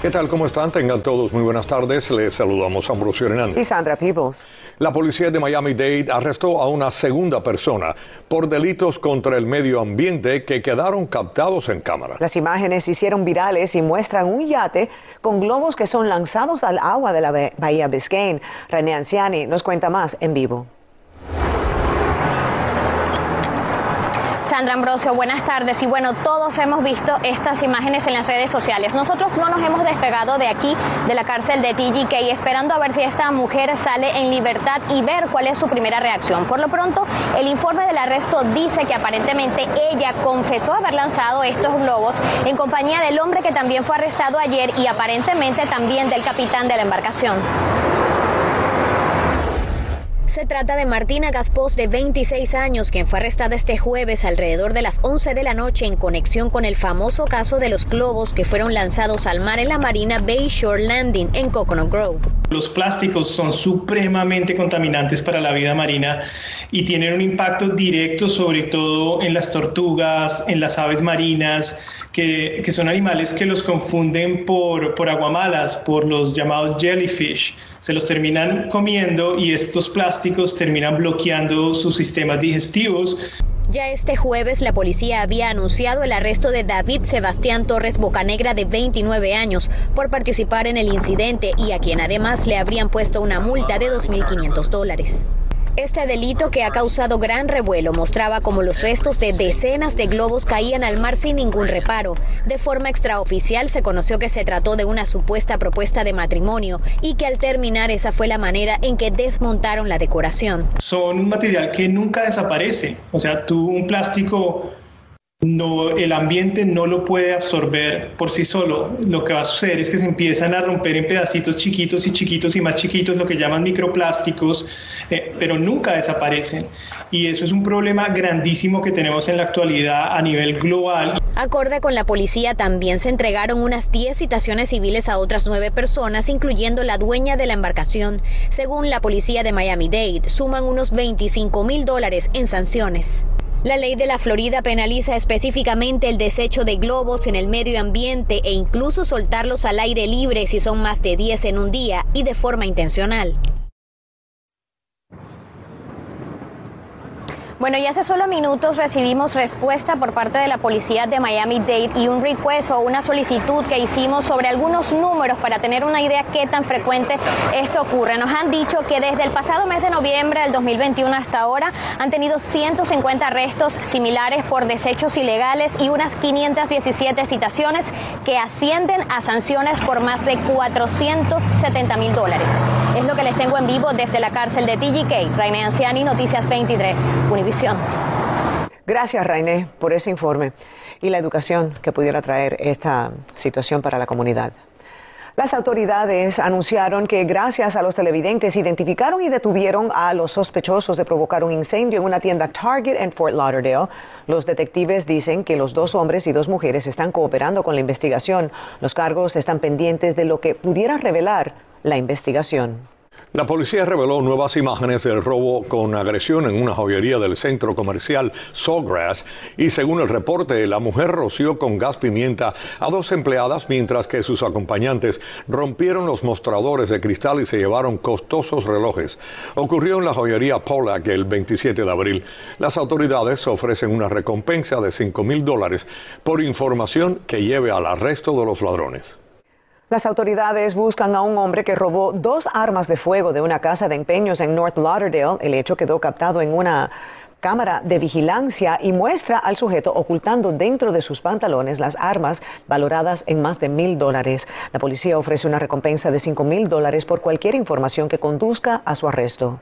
¿Qué tal? ¿Cómo están? Tengan todos muy buenas tardes. Les saludamos a Ambrosio Hernández. Y Sandra Peebles. La policía de Miami-Dade arrestó a una segunda persona por delitos contra el medio ambiente que quedaron captados en cámara. Las imágenes se hicieron virales y muestran un yate con globos que son lanzados al agua de la Bahía Biscayne. René Anciani nos cuenta más en vivo. Sandra Ambrosio, buenas tardes. Y bueno, todos hemos visto estas imágenes en las redes sociales. Nosotros no nos hemos despegado de aquí, de la cárcel de TGK, esperando a ver si esta mujer sale en libertad y ver cuál es su primera reacción. Por lo pronto, el informe del arresto dice que aparentemente ella confesó haber lanzado estos globos en compañía del hombre que también fue arrestado ayer y aparentemente también del capitán de la embarcación. Se trata de Martina Gaspos, de 26 años, quien fue arrestada este jueves alrededor de las 11 de la noche en conexión con el famoso caso de los globos que fueron lanzados al mar en la Marina Bay Shore Landing en Coconut Grove. Los plásticos son supremamente contaminantes para la vida marina y tienen un impacto directo sobre todo en las tortugas, en las aves marinas, que, que son animales que los confunden por, por aguamalas, por los llamados jellyfish. Se los terminan comiendo y estos plásticos terminan bloqueando sus sistemas digestivos. Ya este jueves la policía había anunciado el arresto de David Sebastián Torres Bocanegra de 29 años por participar en el incidente y a quien además le habrían puesto una multa de 2.500 dólares. Este delito que ha causado gran revuelo mostraba cómo los restos de decenas de globos caían al mar sin ningún reparo. De forma extraoficial se conoció que se trató de una supuesta propuesta de matrimonio y que al terminar esa fue la manera en que desmontaron la decoración. Son un material que nunca desaparece. O sea, tú un plástico no, el ambiente no lo puede absorber por sí solo. Lo que va a suceder es que se empiezan a romper en pedacitos chiquitos y chiquitos y más chiquitos, lo que llaman microplásticos, eh, pero nunca desaparecen. Y eso es un problema grandísimo que tenemos en la actualidad a nivel global. Acorde con la policía, también se entregaron unas 10 citaciones civiles a otras nueve personas, incluyendo la dueña de la embarcación. Según la policía de Miami-Dade, suman unos 25 mil dólares en sanciones. La ley de la Florida penaliza específicamente el desecho de globos en el medio ambiente e incluso soltarlos al aire libre si son más de 10 en un día y de forma intencional. Bueno, y hace solo minutos recibimos respuesta por parte de la policía de Miami-Dade y un request o una solicitud que hicimos sobre algunos números para tener una idea qué tan frecuente esto ocurre. Nos han dicho que desde el pasado mes de noviembre del 2021 hasta ahora han tenido 150 arrestos similares por desechos ilegales y unas 517 citaciones que ascienden a sanciones por más de 470 mil dólares. Es lo que les tengo en vivo desde la cárcel de TGK. Raine Anciani, Noticias 23, Univisión. Gracias, Rainé, por ese informe y la educación que pudiera traer esta situación para la comunidad. Las autoridades anunciaron que gracias a los televidentes identificaron y detuvieron a los sospechosos de provocar un incendio en una tienda Target en Fort Lauderdale. Los detectives dicen que los dos hombres y dos mujeres están cooperando con la investigación. Los cargos están pendientes de lo que pudiera revelar la investigación. La policía reveló nuevas imágenes del robo con agresión en una joyería del centro comercial Sawgrass y según el reporte, la mujer roció con gas pimienta a dos empleadas mientras que sus acompañantes rompieron los mostradores de cristal y se llevaron costosos relojes. Ocurrió en la joyería Pollack el 27 de abril. Las autoridades ofrecen una recompensa de 5 mil dólares por información que lleve al arresto de los ladrones. Las autoridades buscan a un hombre que robó dos armas de fuego de una casa de empeños en North Lauderdale. El hecho quedó captado en una cámara de vigilancia y muestra al sujeto ocultando dentro de sus pantalones las armas valoradas en más de mil dólares. La policía ofrece una recompensa de cinco mil dólares por cualquier información que conduzca a su arresto.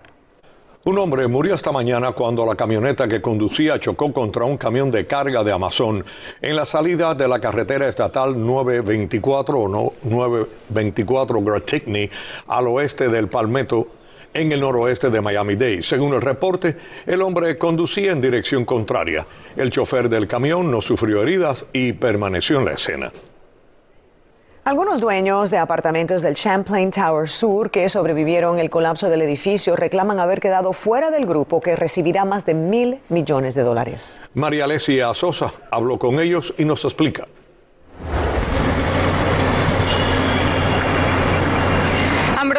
Un hombre murió esta mañana cuando la camioneta que conducía chocó contra un camión de carga de Amazon en la salida de la carretera estatal 924 o no, 924 Gratigny al oeste del Palmetto en el noroeste de Miami-Dade. Según el reporte, el hombre conducía en dirección contraria. El chofer del camión no sufrió heridas y permaneció en la escena. Algunos dueños de apartamentos del Champlain Tower Sur que sobrevivieron el colapso del edificio reclaman haber quedado fuera del grupo que recibirá más de mil millones de dólares. María Alesia Sosa habló con ellos y nos explica.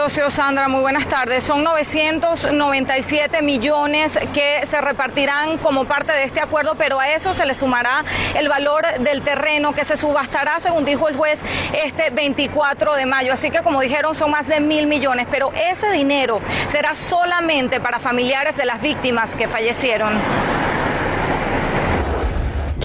Ambrosio, Sandra, muy buenas tardes. Son 997 millones que se repartirán como parte de este acuerdo, pero a eso se le sumará el valor del terreno que se subastará, según dijo el juez, este 24 de mayo. Así que, como dijeron, son más de mil millones, pero ese dinero será solamente para familiares de las víctimas que fallecieron.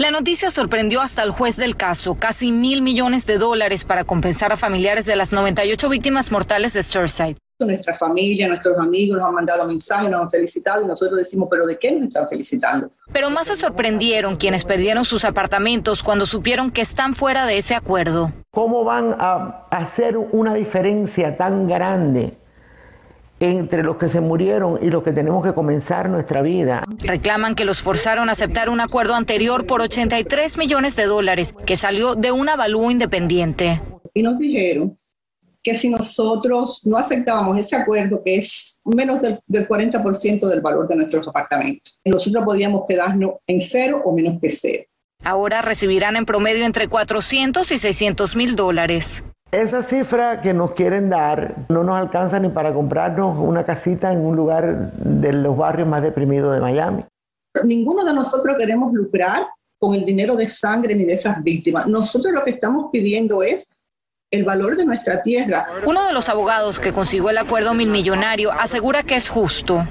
La noticia sorprendió hasta el juez del caso, casi mil millones de dólares para compensar a familiares de las 98 víctimas mortales de Surfside. Nuestra familia, nuestros amigos nos han mandado mensajes, nos han felicitado y nosotros decimos, pero ¿de qué nos están felicitando? Pero más se sorprendieron quienes perdieron sus apartamentos cuando supieron que están fuera de ese acuerdo. ¿Cómo van a hacer una diferencia tan grande? Entre los que se murieron y los que tenemos que comenzar nuestra vida. Reclaman que los forzaron a aceptar un acuerdo anterior por 83 millones de dólares que salió de un avalúo independiente. Y nos dijeron que si nosotros no aceptábamos ese acuerdo, que es menos del, del 40% del valor de nuestros apartamentos, nosotros podíamos quedarnos en cero o menos que cero. Ahora recibirán en promedio entre 400 y 600 mil dólares. Esa cifra que nos quieren dar no nos alcanza ni para comprarnos una casita en un lugar de los barrios más deprimidos de Miami. Ninguno de nosotros queremos lucrar con el dinero de sangre ni de esas víctimas. Nosotros lo que estamos pidiendo es el valor de nuestra tierra. Uno de los abogados que consiguió el acuerdo millonario asegura que es justo.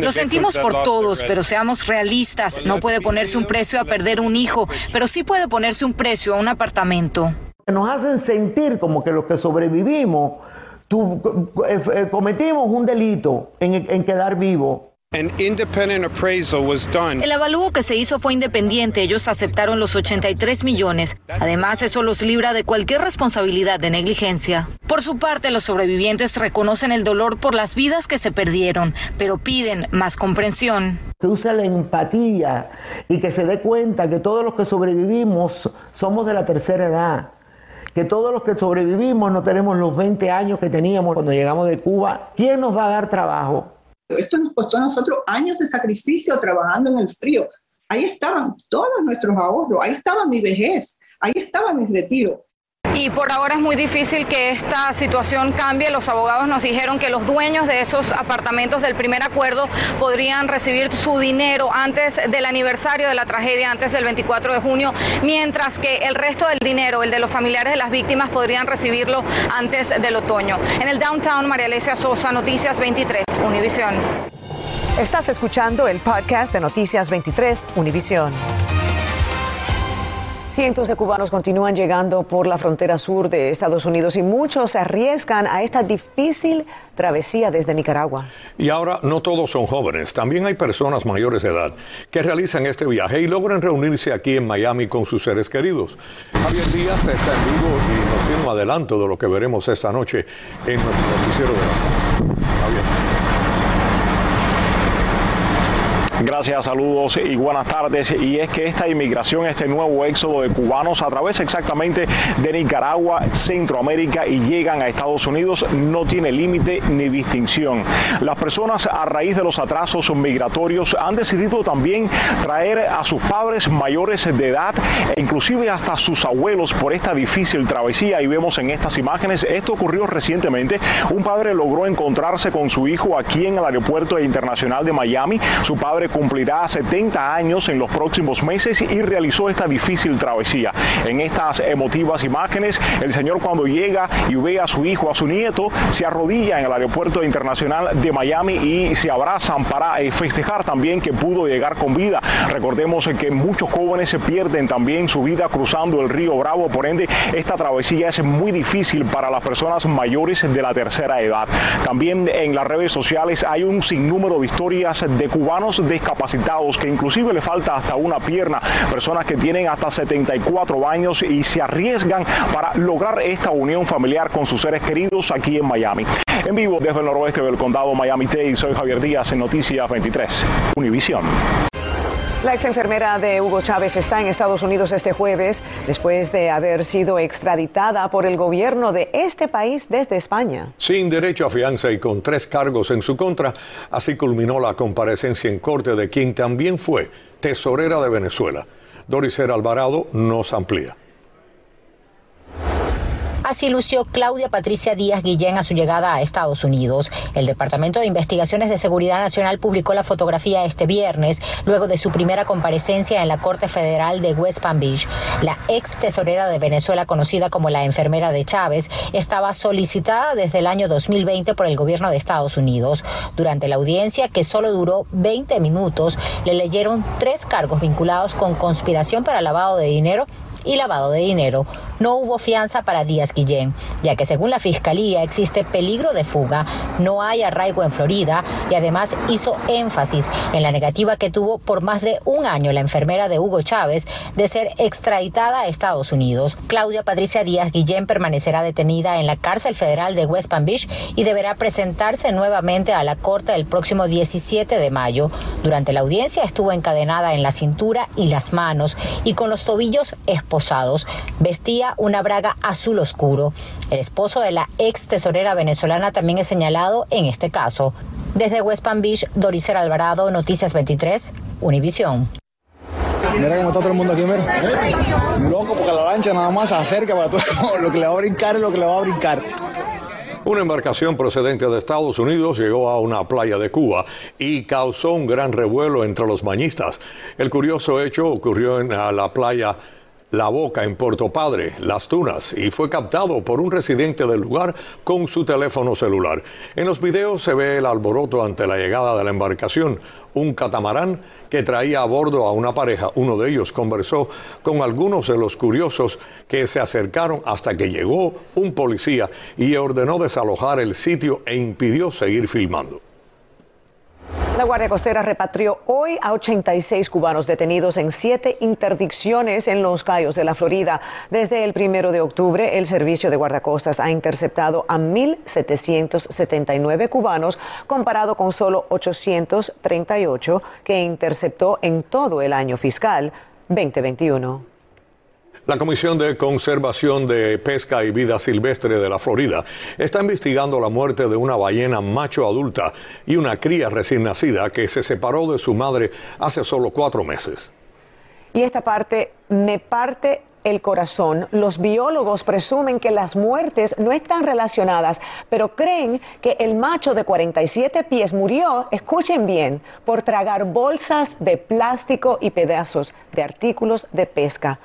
Lo sentimos por todos, pero seamos realistas. No puede ponerse un precio a perder un hijo, pero sí puede ponerse un precio a un apartamento. Nos hacen sentir como que los que sobrevivimos eh, eh, cometimos un delito en, en quedar vivo el avalúo que se hizo fue independiente. Ellos aceptaron los 83 millones. Además, eso los libra de cualquier responsabilidad de negligencia. Por su parte, los sobrevivientes reconocen el dolor por las vidas que se perdieron, pero piden más comprensión. Que use la empatía y que se dé cuenta que todos los que sobrevivimos somos de la tercera edad que todos los que sobrevivimos no tenemos los 20 años que teníamos cuando llegamos de Cuba. ¿Quién nos va a dar trabajo? Esto nos costó a nosotros años de sacrificio trabajando en el frío. Ahí estaban todos nuestros ahorros, ahí estaba mi vejez, ahí estaba mi retiro. Y por ahora es muy difícil que esta situación cambie. Los abogados nos dijeron que los dueños de esos apartamentos del primer acuerdo podrían recibir su dinero antes del aniversario de la tragedia, antes del 24 de junio, mientras que el resto del dinero, el de los familiares de las víctimas, podrían recibirlo antes del otoño. En el downtown, María Alesia Sosa, Noticias 23, Univisión. Estás escuchando el podcast de Noticias 23, Univisión. Cientos de cubanos continúan llegando por la frontera sur de Estados Unidos y muchos se arriesgan a esta difícil travesía desde Nicaragua. Y ahora no todos son jóvenes, también hay personas mayores de edad que realizan este viaje y logran reunirse aquí en Miami con sus seres queridos. Javier Díaz está en vivo y nos tiene un adelanto de lo que veremos esta noche en nuestro noticiero de la Javier. Gracias, saludos y buenas tardes. Y es que esta inmigración, este nuevo éxodo de cubanos a través exactamente de Nicaragua, Centroamérica y llegan a Estados Unidos no tiene límite ni distinción. Las personas a raíz de los atrasos migratorios han decidido también traer a sus padres mayores de edad e inclusive hasta sus abuelos por esta difícil travesía. Y vemos en estas imágenes, esto ocurrió recientemente. Un padre logró encontrarse con su hijo aquí en el aeropuerto internacional de Miami. Su padre cumplirá 70 años en los próximos meses y realizó esta difícil travesía. En estas emotivas imágenes, el señor cuando llega y ve a su hijo, a su nieto, se arrodilla en el aeropuerto internacional de Miami y se abrazan para eh, festejar también que pudo llegar con vida. Recordemos que muchos jóvenes se pierden también su vida cruzando el río Bravo, por ende esta travesía es muy difícil para las personas mayores de la tercera edad. También en las redes sociales hay un sinnúmero de historias de cubanos de capacitados que inclusive le falta hasta una pierna, personas que tienen hasta 74 años y se arriesgan para lograr esta unión familiar con sus seres queridos aquí en Miami. En vivo desde el noroeste del condado Miami-Dade, soy Javier Díaz en Noticias 23, Univisión. La ex enfermera de Hugo Chávez está en Estados Unidos este jueves después de haber sido extraditada por el gobierno de este país desde España. Sin derecho a fianza y con tres cargos en su contra, así culminó la comparecencia en corte de quien también fue tesorera de Venezuela. Doris Alvarado nos amplía. Así lució Claudia Patricia Díaz Guillén a su llegada a Estados Unidos. El Departamento de Investigaciones de Seguridad Nacional publicó la fotografía este viernes, luego de su primera comparecencia en la Corte Federal de West Palm Beach. La ex tesorera de Venezuela, conocida como la enfermera de Chávez, estaba solicitada desde el año 2020 por el gobierno de Estados Unidos. Durante la audiencia, que solo duró 20 minutos, le leyeron tres cargos vinculados con conspiración para lavado de dinero y lavado de dinero. No hubo fianza para Díaz Guillén, ya que según la Fiscalía existe peligro de fuga, no hay arraigo en Florida y además hizo énfasis en la negativa que tuvo por más de un año la enfermera de Hugo Chávez de ser extraditada a Estados Unidos. Claudia Patricia Díaz Guillén permanecerá detenida en la cárcel federal de West Palm Beach y deberá presentarse nuevamente a la corte el próximo 17 de mayo. Durante la audiencia estuvo encadenada en la cintura y las manos y con los tobillos esposados. Vestía una braga azul oscuro. El esposo de la ex tesorera venezolana también es señalado en este caso. Desde West Palm Beach, Doricer Alvarado, Noticias 23, Univisión. Mira cómo está todo el mundo aquí, mira. Loco, porque la lancha nada más se acerca para todo. Lo que le va a brincar es lo que le va a brincar. Una embarcación procedente de Estados Unidos llegó a una playa de Cuba y causó un gran revuelo entre los bañistas. El curioso hecho ocurrió en la playa la Boca en Puerto Padre, Las Tunas, y fue captado por un residente del lugar con su teléfono celular. En los videos se ve el alboroto ante la llegada de la embarcación, un catamarán que traía a bordo a una pareja. Uno de ellos conversó con algunos de los curiosos que se acercaron hasta que llegó un policía y ordenó desalojar el sitio e impidió seguir filmando. La Guardia Costera repatrió hoy a 86 cubanos detenidos en siete interdicciones en los Cayos de la Florida. Desde el primero de octubre, el Servicio de Guardacostas ha interceptado a 1.779 cubanos, comparado con solo 838 que interceptó en todo el año fiscal 2021. La Comisión de Conservación de Pesca y Vida Silvestre de la Florida está investigando la muerte de una ballena macho adulta y una cría recién nacida que se separó de su madre hace solo cuatro meses. Y esta parte me parte el corazón. Los biólogos presumen que las muertes no están relacionadas, pero creen que el macho de 47 pies murió, escuchen bien, por tragar bolsas de plástico y pedazos de artículos de pesca.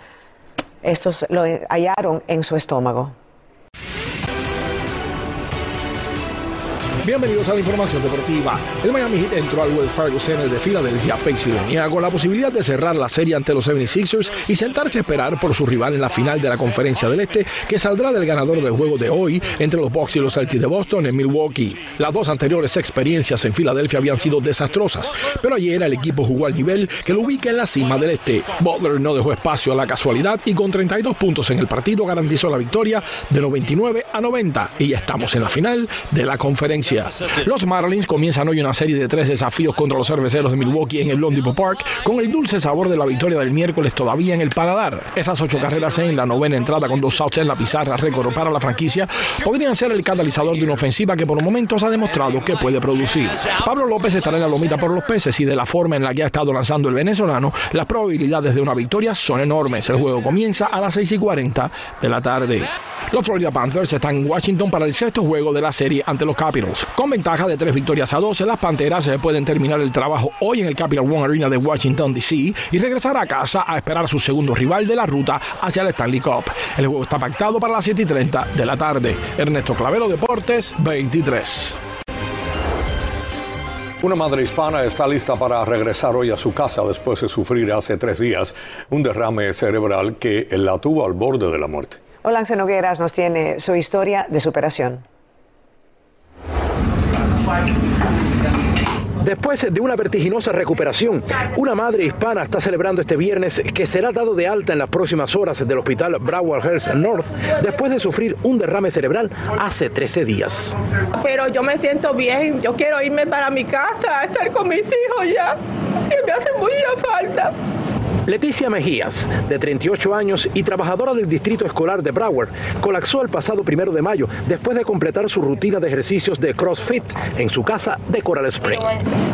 Estos lo hallaron en su estómago. Bienvenidos a la información deportiva. El Miami Heat entró al Wells Fargo Center de Filadelfia, Pensilvania, con la posibilidad de cerrar la serie ante los 76ers y sentarse a esperar por su rival en la final de la Conferencia del Este, que saldrá del ganador del juego de hoy entre los Bucks y los Celtics de Boston en Milwaukee. Las dos anteriores experiencias en Filadelfia habían sido desastrosas, pero ayer el equipo jugó al nivel que lo ubica en la cima del Este. Butler no dejó espacio a la casualidad y con 32 puntos en el partido garantizó la victoria de 99 a 90 y ya estamos en la final de la conferencia. Los Marlins comienzan hoy una serie de tres desafíos contra los cerveceros de Milwaukee en el Lone Park, con el dulce sabor de la victoria del miércoles todavía en el paladar. Esas ocho carreras en la novena entrada con dos outs en la pizarra récord para la franquicia podrían ser el catalizador de una ofensiva que por momentos ha demostrado que puede producir. Pablo López estará en la lomita por los peces y de la forma en la que ha estado lanzando el venezolano, las probabilidades de una victoria son enormes. El juego comienza a las 6 y 40 de la tarde. Los Florida Panthers están en Washington para el sexto juego de la serie ante los Capitals. Con ventaja de tres victorias a 12, las Panteras pueden terminar el trabajo hoy en el Capital One Arena de Washington, D.C. y regresar a casa a esperar a su segundo rival de la ruta hacia el Stanley Cup. El juego está pactado para las 7 y 30 de la tarde. Ernesto Clavero Deportes 23. Una madre hispana está lista para regresar hoy a su casa después de sufrir hace tres días un derrame cerebral que la tuvo al borde de la muerte. Olance Nogueras nos tiene su historia de superación. Después de una vertiginosa recuperación, una madre hispana está celebrando este viernes que será dado de alta en las próximas horas del hospital Broward Health North después de sufrir un derrame cerebral hace 13 días. Pero yo me siento bien, yo quiero irme para mi casa, estar con mis hijos ya. que me hace mucha falta. Leticia Mejías, de 38 años y trabajadora del distrito escolar de Broward, colapsó el pasado primero de mayo después de completar su rutina de ejercicios de CrossFit en su casa de Coral Spring.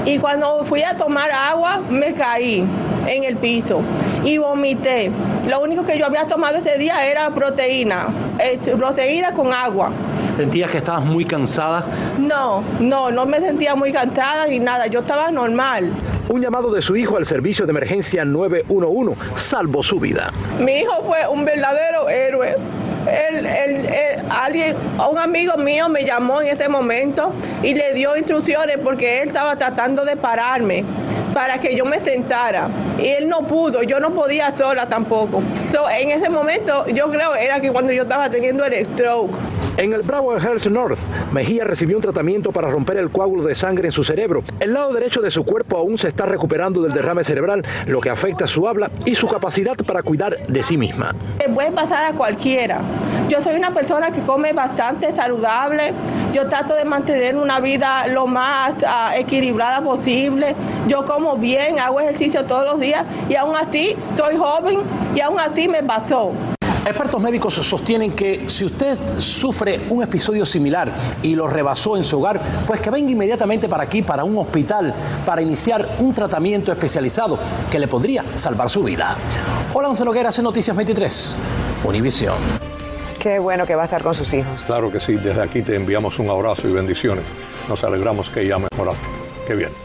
Y cuando fui a tomar agua, me caí en el piso y vomité. Lo único que yo había tomado ese día era proteína, eh, proteína con agua. ¿Sentías que estabas muy cansada? No, no, no me sentía muy cansada ni nada, yo estaba normal. Un llamado de su hijo al servicio de emergencia 911 salvó su vida. Mi hijo fue un verdadero héroe. Él, él, alguien, un amigo mío me llamó en este momento y le dio instrucciones porque él estaba tratando de pararme para que yo me sentara. Y él no pudo, yo no podía sola tampoco. en ese momento yo creo era que cuando yo estaba teniendo el stroke. En el Broward Health North, Mejía recibió un tratamiento para romper el coágulo de sangre en su cerebro. El lado derecho de su cuerpo aún se está recuperando del derrame cerebral, lo que afecta su habla y su capacidad para cuidar de sí misma. Puede pasar a cualquiera. Yo soy una persona que come bastante saludable. Yo trato de mantener una vida lo más ah, equilibrada posible. Yo como bien, hago ejercicio todos los días y aún así estoy joven y aún así me pasó. Expertos médicos sostienen que si usted sufre un episodio similar y lo rebasó en su hogar, pues que venga inmediatamente para aquí, para un hospital, para iniciar un tratamiento especializado que le podría salvar su vida. Hola, Noguera, hace Noticias 23, Univisión. Qué bueno que va a estar con sus hijos. Claro que sí, desde aquí te enviamos un abrazo y bendiciones. Nos alegramos que ya mejoraste. Qué bien.